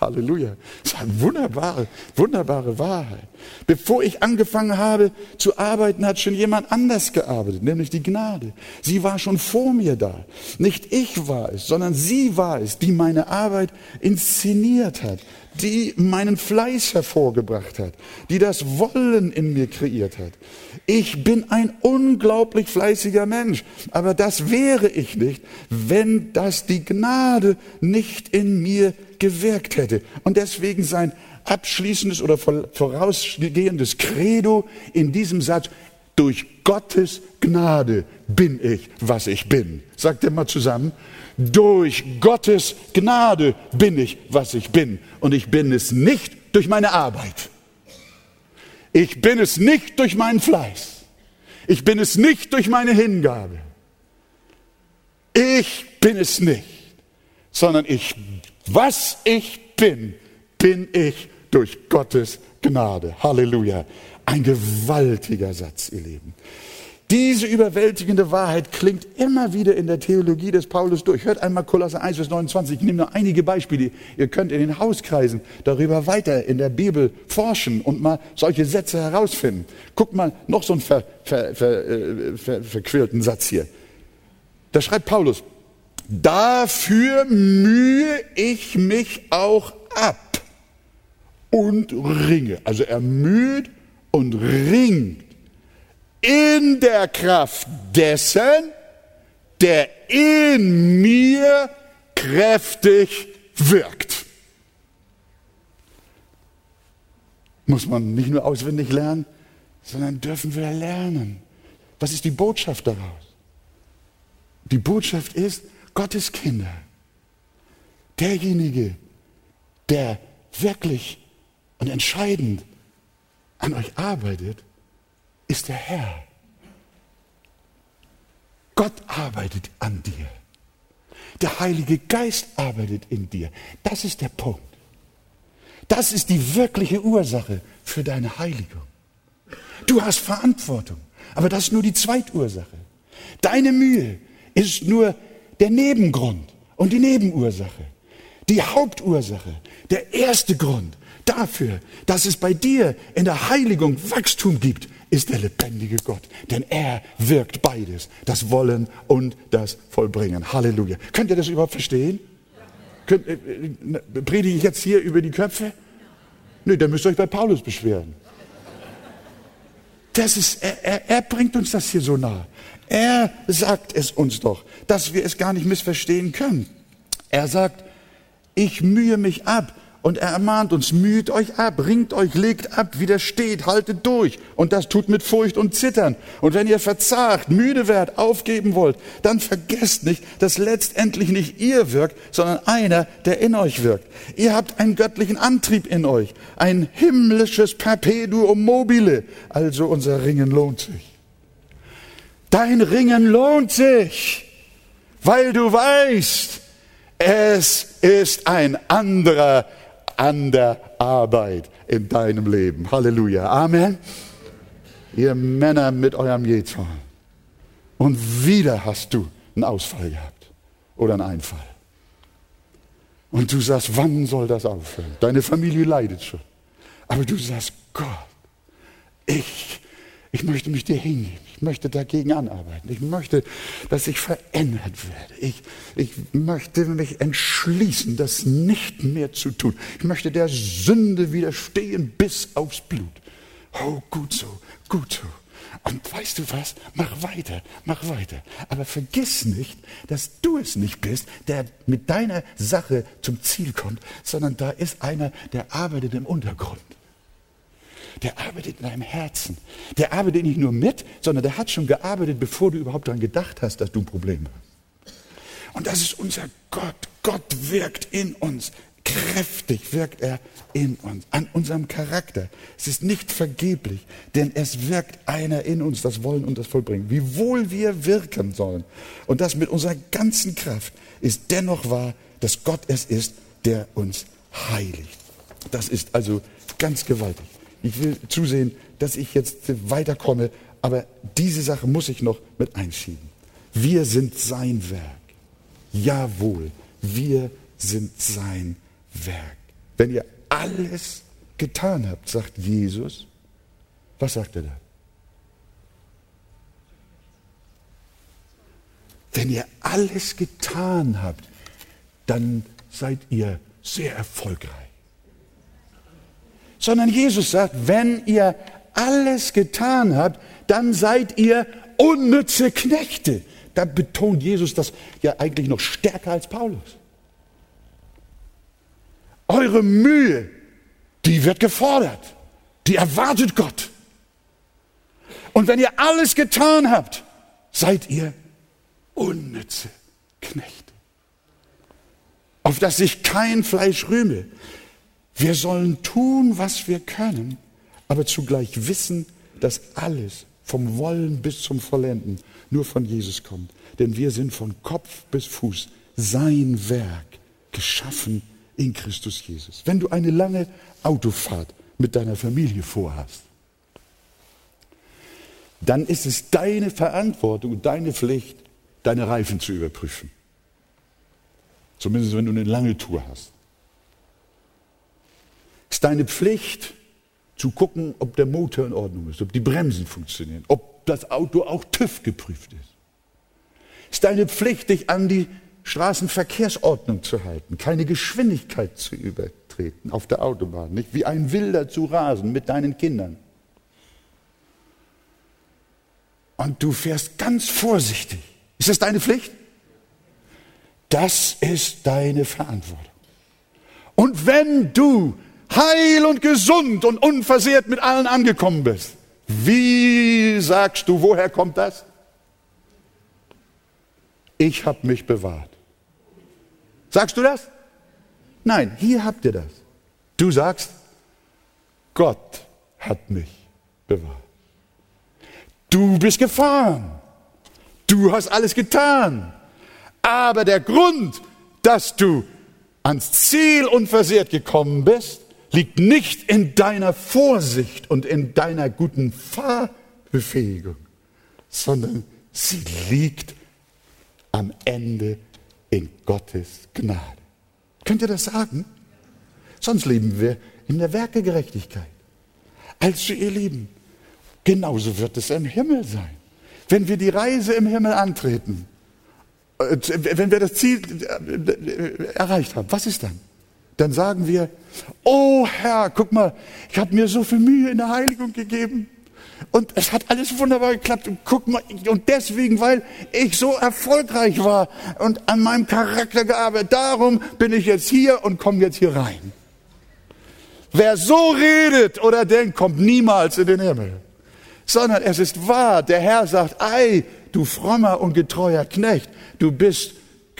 Halleluja. Das ist eine wunderbare, wunderbare Wahrheit. Bevor ich angefangen habe zu arbeiten, hat schon jemand anders gearbeitet, nämlich die Gnade. Sie war schon vor mir da. Nicht ich war es, sondern sie war es, die meine Arbeit inszeniert hat, die meinen Fleiß hervorgebracht hat, die das Wollen in mir kreiert hat. Ich bin ein unglaublich fleißiger Mensch, aber das wäre ich nicht, wenn das die Gnade nicht in mir gewirkt hätte. Und deswegen sein abschließendes oder vorausgehendes Credo in diesem Satz, durch Gottes Gnade bin ich, was ich bin. Sagt er mal zusammen. Durch Gottes Gnade bin ich, was ich bin. Und ich bin es nicht durch meine Arbeit. Ich bin es nicht durch meinen Fleiß. Ich bin es nicht durch meine Hingabe. Ich bin es nicht, sondern ich, was ich bin, bin ich durch Gottes Gnade. Halleluja. Ein gewaltiger Satz, ihr Lieben. Diese überwältigende Wahrheit klingt immer wieder in der Theologie des Paulus durch. Hört einmal Kolosser 1 bis 29. Ich nehme nur einige Beispiele. Ihr könnt in den Hauskreisen darüber weiter in der Bibel forschen und mal solche Sätze herausfinden. Guckt mal, noch so einen ver, ver, äh, ver, verquirlten Satz hier. Da schreibt Paulus, dafür mühe ich mich auch ab und ringe. Also er müht und ringt in der Kraft dessen, der in mir kräftig wirkt. Muss man nicht nur auswendig lernen, sondern dürfen wir lernen. Was ist die Botschaft daraus? Die Botschaft ist, Gottes Kinder, derjenige, der wirklich und entscheidend an euch arbeitet, ist der Herr. Gott arbeitet an dir. Der Heilige Geist arbeitet in dir. Das ist der Punkt. Das ist die wirkliche Ursache für deine Heiligung. Du hast Verantwortung, aber das ist nur die Zweitursache. Deine Mühe ist nur der Nebengrund und die Nebenursache. Die Hauptursache, der erste Grund dafür, dass es bei dir in der Heiligung Wachstum gibt, ist der lebendige Gott. Denn er wirkt beides, das Wollen und das Vollbringen. Halleluja. Könnt ihr das überhaupt verstehen? Könnt, äh, äh, predige ich jetzt hier über die Köpfe? Nö, dann müsst ihr euch bei Paulus beschweren. Das ist, er, er, er bringt uns das hier so nah. Er sagt es uns doch, dass wir es gar nicht missverstehen können. Er sagt, ich mühe mich ab, und er ermahnt uns, müht euch ab, ringt euch, legt ab, widersteht, haltet durch. Und das tut mit Furcht und Zittern. Und wenn ihr verzagt, müde werdet, aufgeben wollt, dann vergesst nicht, dass letztendlich nicht ihr wirkt, sondern einer, der in euch wirkt. Ihr habt einen göttlichen Antrieb in euch, ein himmlisches Perpetuum mobile. Also unser Ringen lohnt sich. Dein Ringen lohnt sich, weil du weißt, es ist ein anderer an der Arbeit in deinem Leben. Halleluja. Amen. Ihr Männer mit eurem Jezorn. Und wieder hast du einen Ausfall gehabt oder einen Einfall. Und du sagst, wann soll das aufhören? Deine Familie leidet schon. Aber du sagst, Gott, ich, Ich möchte mich dir hingeben. Ich möchte dagegen anarbeiten. Ich möchte, dass ich verändert werde. Ich, ich möchte mich entschließen, das nicht mehr zu tun. Ich möchte der Sünde widerstehen bis aufs Blut. Oh, gut so, gut so. Und weißt du was? Mach weiter, mach weiter. Aber vergiss nicht, dass du es nicht bist, der mit deiner Sache zum Ziel kommt, sondern da ist einer, der arbeitet im Untergrund. Der arbeitet in deinem Herzen. Der arbeitet nicht nur mit, sondern der hat schon gearbeitet, bevor du überhaupt daran gedacht hast, dass du ein Problem hast. Und das ist unser Gott. Gott wirkt in uns. Kräftig wirkt er in uns, an unserem Charakter. Es ist nicht vergeblich, denn es wirkt einer in uns, das Wollen und das Vollbringen. Wie wohl wir wirken sollen und das mit unserer ganzen Kraft, ist dennoch wahr, dass Gott es ist, der uns heiligt. Das ist also ganz gewaltig. Ich will zusehen, dass ich jetzt weiterkomme, aber diese Sache muss ich noch mit einschieben. Wir sind sein Werk. Jawohl, wir sind sein Werk. Wenn ihr alles getan habt, sagt Jesus, was sagt er da? Wenn ihr alles getan habt, dann seid ihr sehr erfolgreich sondern Jesus sagt, wenn ihr alles getan habt, dann seid ihr unnütze Knechte. Da betont Jesus das ja eigentlich noch stärker als Paulus. Eure Mühe, die wird gefordert. Die erwartet Gott. Und wenn ihr alles getan habt, seid ihr unnütze Knechte. Auf dass sich kein Fleisch rühme. Wir sollen tun, was wir können, aber zugleich wissen, dass alles vom Wollen bis zum Vollenden nur von Jesus kommt. Denn wir sind von Kopf bis Fuß sein Werk geschaffen in Christus Jesus. Wenn du eine lange Autofahrt mit deiner Familie vorhast, dann ist es deine Verantwortung und deine Pflicht, deine Reifen zu überprüfen. Zumindest wenn du eine lange Tour hast ist deine Pflicht zu gucken, ob der Motor in Ordnung ist, ob die Bremsen funktionieren, ob das Auto auch TÜV geprüft ist. Ist deine Pflicht, dich an die Straßenverkehrsordnung zu halten, keine Geschwindigkeit zu übertreten auf der Autobahn, nicht wie ein Wilder zu rasen mit deinen Kindern. Und du fährst ganz vorsichtig. Ist das deine Pflicht? Das ist deine Verantwortung. Und wenn du heil und gesund und unversehrt mit allen angekommen bist. Wie sagst du, woher kommt das? Ich habe mich bewahrt. Sagst du das? Nein, hier habt ihr das. Du sagst, Gott hat mich bewahrt. Du bist gefahren. Du hast alles getan. Aber der Grund, dass du ans Ziel unversehrt gekommen bist, liegt nicht in deiner Vorsicht und in deiner guten Fahrbefähigung, sondern sie liegt am Ende in Gottes Gnade. Könnt ihr das sagen? Sonst leben wir in der Werkegerechtigkeit. Also ihr Lieben, genauso wird es im Himmel sein. Wenn wir die Reise im Himmel antreten, äh, wenn wir das Ziel äh, erreicht haben, was ist dann? Dann sagen wir, oh Herr, guck mal, ich habe mir so viel Mühe in der Heiligung gegeben. Und es hat alles wunderbar geklappt. Und guck mal, und deswegen, weil ich so erfolgreich war und an meinem Charakter gearbeitet, darum bin ich jetzt hier und komme jetzt hier rein. Wer so redet oder denkt, kommt niemals in den Himmel. Sondern es ist wahr, der Herr sagt, ei, du frommer und getreuer Knecht, du bist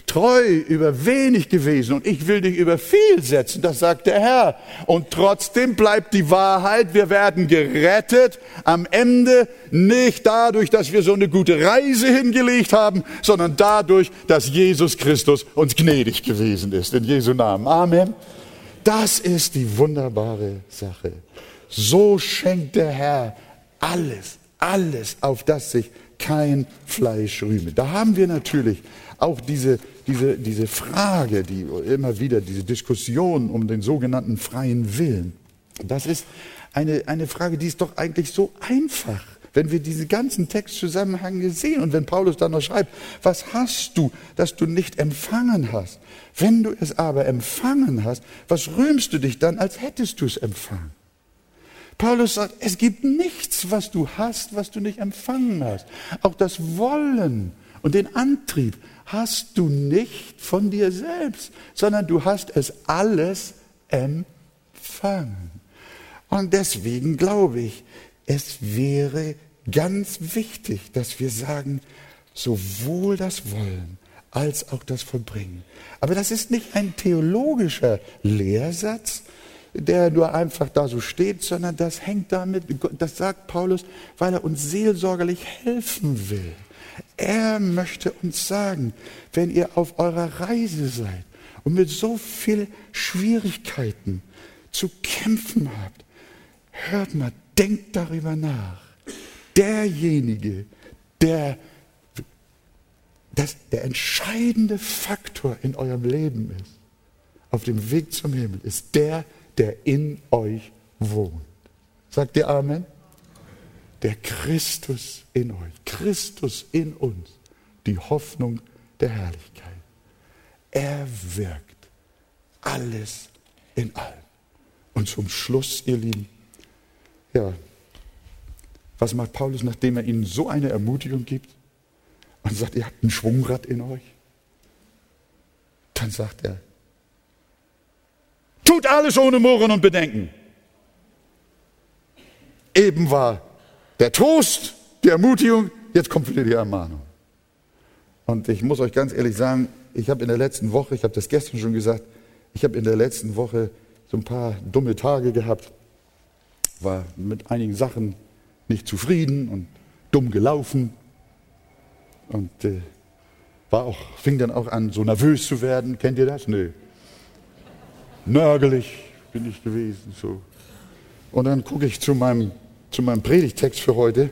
treu über wenig gewesen und ich will dich über viel setzen, das sagt der Herr. Und trotzdem bleibt die Wahrheit, wir werden gerettet am Ende nicht dadurch, dass wir so eine gute Reise hingelegt haben, sondern dadurch, dass Jesus Christus uns gnädig gewesen ist. In Jesu Namen. Amen. Das ist die wunderbare Sache. So schenkt der Herr alles, alles, auf das sich kein Fleisch rühme. Da haben wir natürlich auch diese, diese, diese Frage, die immer wieder, diese Diskussion um den sogenannten freien Willen. Das ist eine, eine Frage, die ist doch eigentlich so einfach Wenn wir diesen ganzen Textzusammenhang sehen und wenn Paulus dann noch schreibt, was hast du, dass du nicht empfangen hast? Wenn du es aber empfangen hast, was rühmst du dich dann, als hättest du es empfangen? Paulus sagt, es gibt nichts, was du hast, was du nicht empfangen hast. Auch das Wollen und den Antrieb hast du nicht von dir selbst, sondern du hast es alles empfangen. Und deswegen glaube ich, es wäre ganz wichtig, dass wir sagen, sowohl das Wollen als auch das Vollbringen. Aber das ist nicht ein theologischer Lehrsatz, der nur einfach da so steht, sondern das hängt damit, das sagt Paulus, weil er uns seelsorgerlich helfen will. Er möchte uns sagen, wenn ihr auf eurer Reise seid und mit so viel Schwierigkeiten zu kämpfen habt, hört mal, denkt darüber nach. Derjenige, der das der entscheidende Faktor in eurem Leben ist, auf dem Weg zum Himmel, ist der, der in euch wohnt. Sagt ihr Amen? Der Christus in euch, Christus in uns, die Hoffnung der Herrlichkeit. Er wirkt alles in allem. Und zum Schluss, ihr Lieben, ja, was macht Paulus, nachdem er ihnen so eine Ermutigung gibt und sagt, ihr habt ein Schwungrad in euch? Dann sagt er, tut alles ohne Murren und Bedenken. Eben war der Trost, die Ermutigung, jetzt kommt wieder die Ermahnung. Und ich muss euch ganz ehrlich sagen, ich habe in der letzten Woche, ich habe das gestern schon gesagt, ich habe in der letzten Woche so ein paar dumme Tage gehabt, war mit einigen Sachen nicht zufrieden und dumm gelaufen und äh, war auch, fing dann auch an, so nervös zu werden. Kennt ihr das? Nö. Nörgelig bin ich gewesen. So. Und dann gucke ich zu meinem, zu meinem Predigtext für heute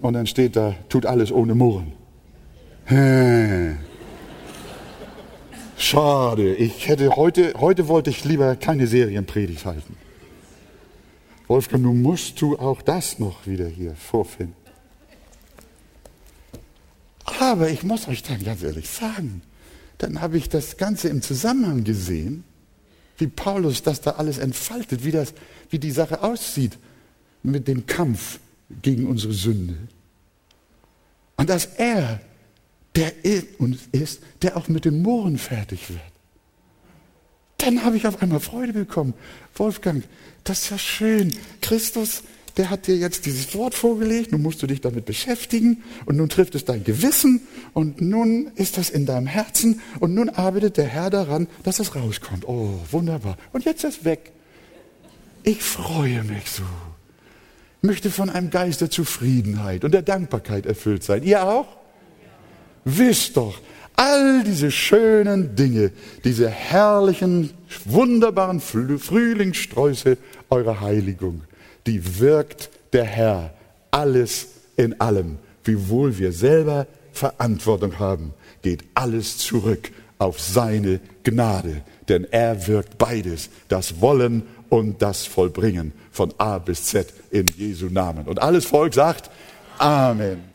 und dann steht da, tut alles ohne Murren. Schade, ich hätte heute, heute wollte ich lieber keine Serienpredigt halten. Wolfgang, nun musst du auch das noch wieder hier vorfinden. Aber ich muss euch dann ganz ehrlich sagen, dann habe ich das Ganze im Zusammenhang gesehen, wie Paulus das da alles entfaltet, wie, das, wie die Sache aussieht mit dem Kampf gegen unsere Sünde. Und dass er, der in uns ist, der auch mit dem Murren fertig wird. Dann habe ich auf einmal Freude bekommen. Wolfgang, das ist ja schön. Christus, der hat dir jetzt dieses Wort vorgelegt, nun musst du dich damit beschäftigen und nun trifft es dein Gewissen und nun ist das in deinem Herzen und nun arbeitet der Herr daran, dass es rauskommt. Oh, wunderbar. Und jetzt ist es weg. Ich freue mich so. Möchte von einem Geist der Zufriedenheit und der Dankbarkeit erfüllt sein. Ihr auch? Wisst doch, all diese schönen Dinge, diese herrlichen, wunderbaren Frühlingssträuße eurer Heiligung, die wirkt der Herr alles in allem. Wiewohl wir selber Verantwortung haben, geht alles zurück auf seine Gnade, denn er wirkt beides, das Wollen und das Vollbringen von A bis Z in Jesu Namen. Und alles Volk sagt Amen.